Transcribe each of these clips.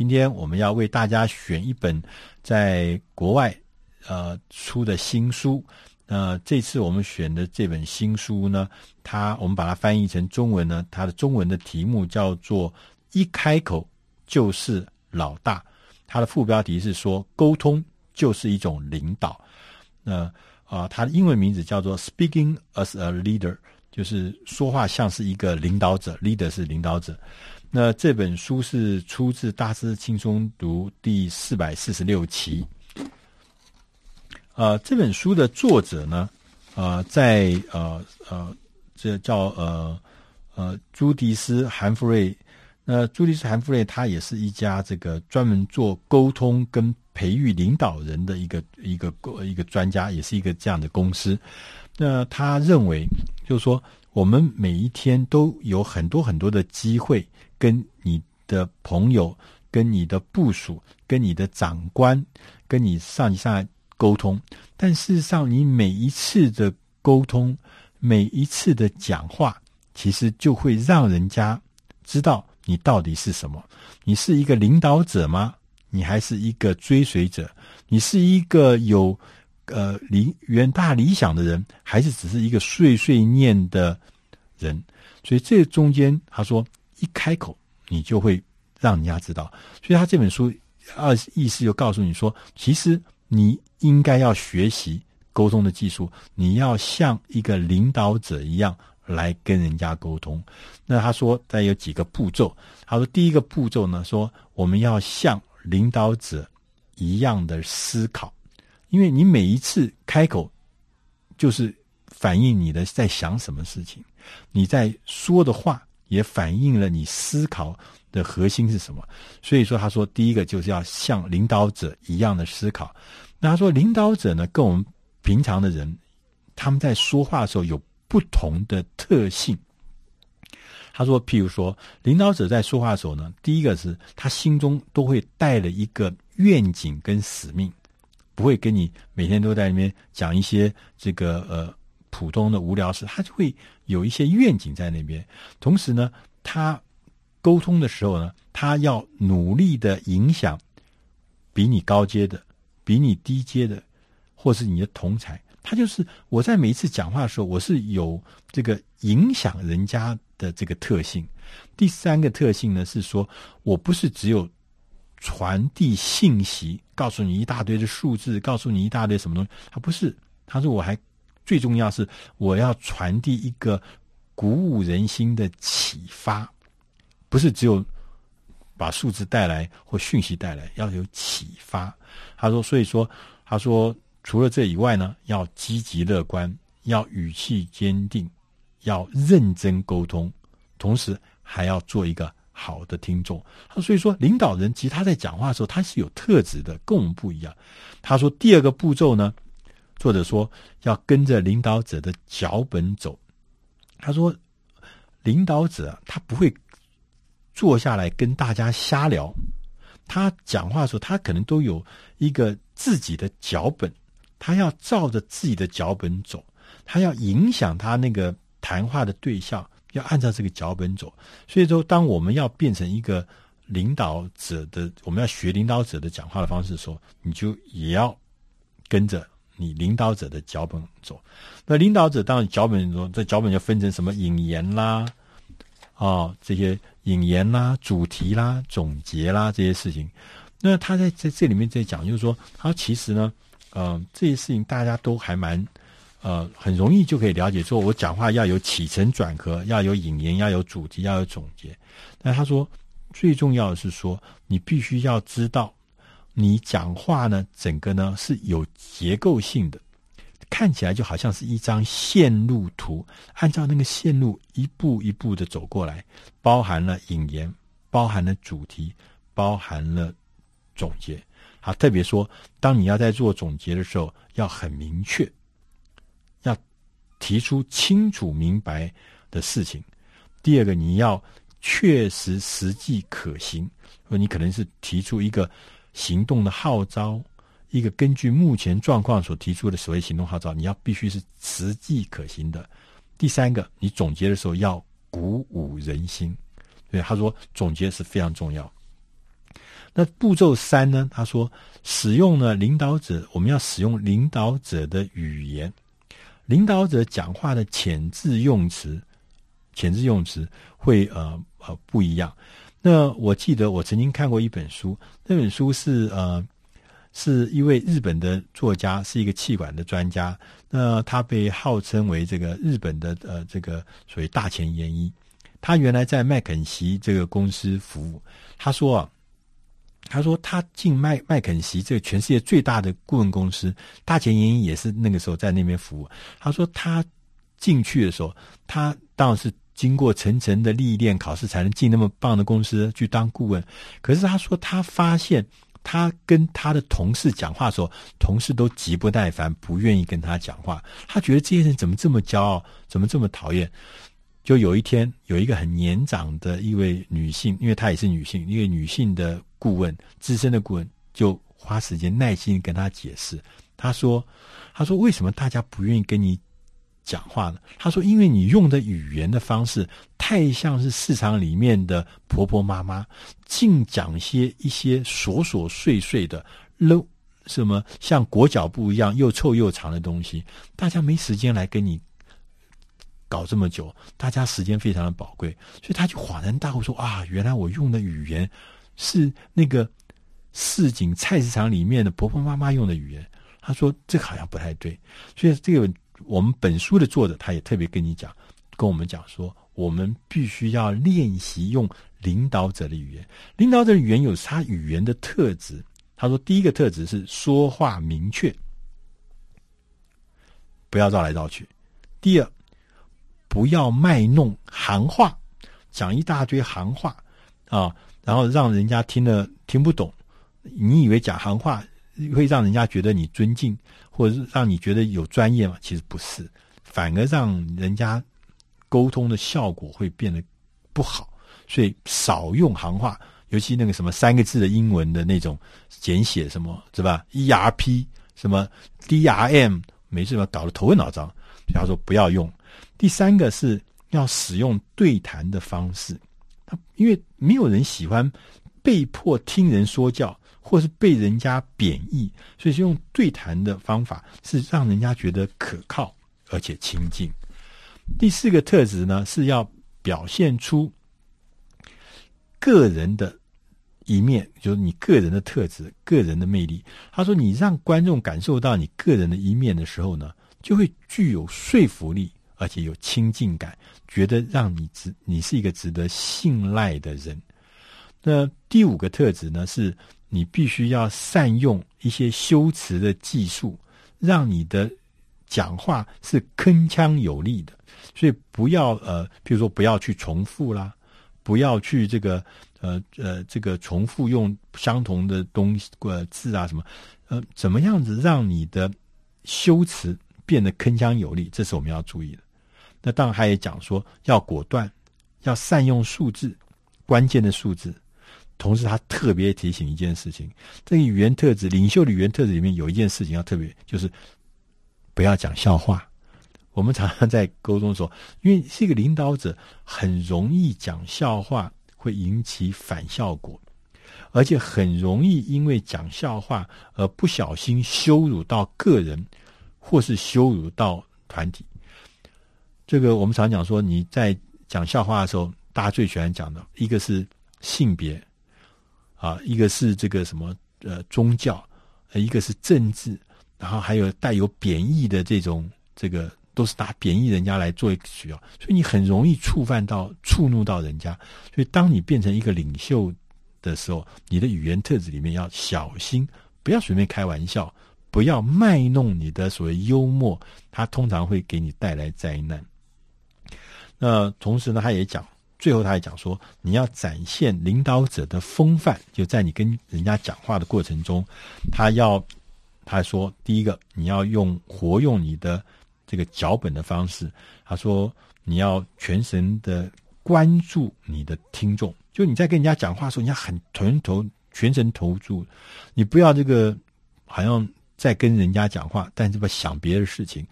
今天我们要为大家选一本在国外呃出的新书。那、呃、这次我们选的这本新书呢，它我们把它翻译成中文呢，它的中文的题目叫做“一开口就是老大”。它的副标题是说：“沟通就是一种领导。”那啊，它的英文名字叫做 “Speaking as a Leader”，就是说话像是一个领导者，leader 是领导者。那这本书是出自《大师轻松读》第四百四十六期。呃，这本书的作者呢，呃，在呃呃，这叫呃呃朱迪斯·韩弗瑞。那朱迪斯·韩弗瑞他也是一家这个专门做沟通跟培育领导人的一个一个一个专家，也是一个这样的公司。那他认为，就是说，我们每一天都有很多很多的机会，跟你的朋友、跟你的部属、跟你的长官、跟你上级上来。沟通，但事实上，你每一次的沟通，每一次的讲话，其实就会让人家知道你到底是什么。你是一个领导者吗？你还是一个追随者？你是一个有呃理远大理想的人，还是只是一个碎碎念的人？所以这中间，他说一开口，你就会让人家知道。所以他这本书二意思就告诉你说，其实你。应该要学习沟通的技术，你要像一个领导者一样来跟人家沟通。那他说，再有几个步骤。他说，第一个步骤呢，说我们要像领导者一样的思考，因为你每一次开口，就是反映你的在想什么事情，你在说的话也反映了你思考的核心是什么。所以说，他说，第一个就是要像领导者一样的思考。那他说，领导者呢，跟我们平常的人，他们在说话的时候有不同的特性。他说，譬如说，领导者在说话的时候呢，第一个是他心中都会带了一个愿景跟使命，不会跟你每天都在那边讲一些这个呃普通的无聊事，他就会有一些愿景在那边。同时呢，他沟通的时候呢，他要努力的影响比你高阶的。比你低阶的，或是你的同才，他就是我在每一次讲话的时候，我是有这个影响人家的这个特性。第三个特性呢，是说我不是只有传递信息，告诉你一大堆的数字，告诉你一大堆什么东西，他不是。他说我还最重要是我要传递一个鼓舞人心的启发，不是只有。把数字带来或讯息带来，要有启发。他说，所以说，他说，除了这以外呢，要积极乐观，要语气坚定，要认真沟通，同时还要做一个好的听众。他，所以说，领导人其实他在讲话的时候，他是有特质的，跟我们不一样。他说，第二个步骤呢，作者说要跟着领导者的脚本走。他说，领导者他不会。坐下来跟大家瞎聊，他讲话的时候，他可能都有一个自己的脚本，他要照着自己的脚本走，他要影响他那个谈话的对象，要按照这个脚本走。所以说，当我们要变成一个领导者的，我们要学领导者的讲话的方式的时候，你就也要跟着你领导者的脚本走。那领导者当然脚本中，这脚本就分成什么引言啦，啊、哦、这些。引言啦、主题啦、总结啦这些事情，那他在在这里面在讲，就是说，他其实呢，呃，这些事情大家都还蛮，呃，很容易就可以了解。说我讲话要有起承转合，要有引言，要有主题，要有总结。那他说，最重要的是说，你必须要知道，你讲话呢，整个呢是有结构性的。看起来就好像是一张线路图，按照那个线路一步一步的走过来，包含了引言，包含了主题，包含了总结。好，特别说，当你要在做总结的时候，要很明确，要提出清楚明白的事情。第二个，你要确实实际可行，你可能是提出一个行动的号召。一个根据目前状况所提出的所谓行动号召，你要必须是实际可行的。第三个，你总结的时候要鼓舞人心。对，他说总结是非常重要。那步骤三呢？他说，使用呢领导者，我们要使用领导者的语言，领导者讲话的潜字用词，潜字用词会呃呃不一样。那我记得我曾经看过一本书，那本书是呃是一位日本的作家，是一个气管的专家。那他被号称为这个日本的呃这个所谓大前研一。他原来在麦肯锡这个公司服务。他说啊，他说他进麦麦肯锡这个全世界最大的顾问公司，大前研一也是那个时候在那边服务。他说他进去的时候，他当然是。经过层层的历练考试，才能进那么棒的公司去当顾问。可是他说，他发现他跟他的同事讲话的时候，同事都极不耐烦，不愿意跟他讲话。他觉得这些人怎么这么骄傲，怎么这么讨厌？就有一天，有一个很年长的一位女性，因为她也是女性，一位女性的顾问，资深的顾问，就花时间耐心跟他解释。他说：“他说，为什么大家不愿意跟你？”讲话呢？他说：“因为你用的语言的方式太像是市场里面的婆婆妈妈，净讲些一些琐琐碎碎的，漏什么像裹脚布一样又臭又长的东西，大家没时间来跟你搞这么久，大家时间非常的宝贵，所以他就恍然大悟说：啊，原来我用的语言是那个市井菜市场里面的婆婆妈妈用的语言。他说这好像不太对，所以这个。”我们本书的作者，他也特别跟你讲，跟我们讲说，我们必须要练习用领导者的语言。领导者的语言有他语言的特质。他说，第一个特质是说话明确，不要绕来绕去；第二，不要卖弄行话，讲一大堆行话啊，然后让人家听了听不懂。你以为讲行话会让人家觉得你尊敬？或者是让你觉得有专业嘛？其实不是，反而让人家沟通的效果会变得不好。所以少用行话，尤其那个什么三个字的英文的那种简写，什么是吧？ERP 什么 DRM，没事吧？搞得头昏脑胀。所以他说不要用。第三个是要使用对谈的方式，因为没有人喜欢被迫听人说教。或是被人家贬义，所以是用对谈的方法，是让人家觉得可靠而且亲近。第四个特质呢，是要表现出个人的一面，就是你个人的特质、个人的魅力。他说，你让观众感受到你个人的一面的时候呢，就会具有说服力，而且有亲近感，觉得让你值，你是一个值得信赖的人。那第五个特质呢，是。你必须要善用一些修辞的技术，让你的讲话是铿锵有力的。所以不要呃，比如说不要去重复啦，不要去这个呃呃这个重复用相同的东西呃字啊什么呃，怎么样子让你的修辞变得铿锵有力，这是我们要注意的。那当然，他也讲说要果断，要善用数字，关键的数字。同时，他特别提醒一件事情：这个语言特质，领袖的语言特质里面有一件事情要特别，就是不要讲笑话。我们常常在沟通的时候，因为是一个领导者，很容易讲笑话，会引起反效果，而且很容易因为讲笑话而不小心羞辱到个人，或是羞辱到团体。这个我们常讲说，你在讲笑话的时候，大家最喜欢讲的一个是性别。啊，一个是这个什么呃宗教，一个是政治，然后还有带有贬义的这种，这个都是拿贬义人家来做一个需要，所以你很容易触犯到、触怒到人家。所以当你变成一个领袖的时候，你的语言特质里面要小心，不要随便开玩笑，不要卖弄你的所谓幽默，它通常会给你带来灾难。那同时呢，他也讲。最后，他还讲说，你要展现领导者的风范，就在你跟人家讲话的过程中，他要他说，第一个，你要用活用你的这个脚本的方式。他说，你要全神的关注你的听众，就你在跟人家讲话的时候，你要很全投全神投注，你不要这个好像在跟人家讲话，但是不想别的事情。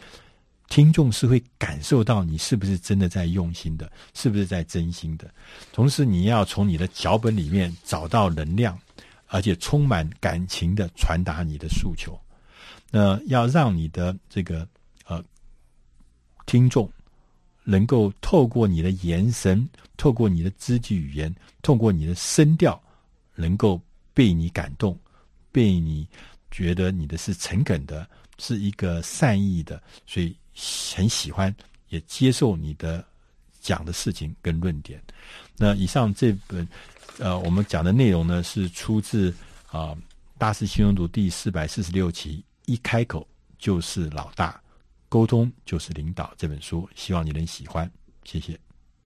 听众是会感受到你是不是真的在用心的，是不是在真心的。同时，你要从你的脚本里面找到能量，而且充满感情的传达你的诉求。那要让你的这个呃听众能够透过你的眼神，透过你的肢体语言，透过你的声调，能够被你感动，被你觉得你的是诚恳的，是一个善意的，所以很喜欢，也接受你的讲的事情跟论点。那以上这本呃我们讲的内容呢，是出自啊、《大师轻松读》第四百四十六期。一开口就是老大，沟通就是领导。这本书希望你能喜欢，谢谢。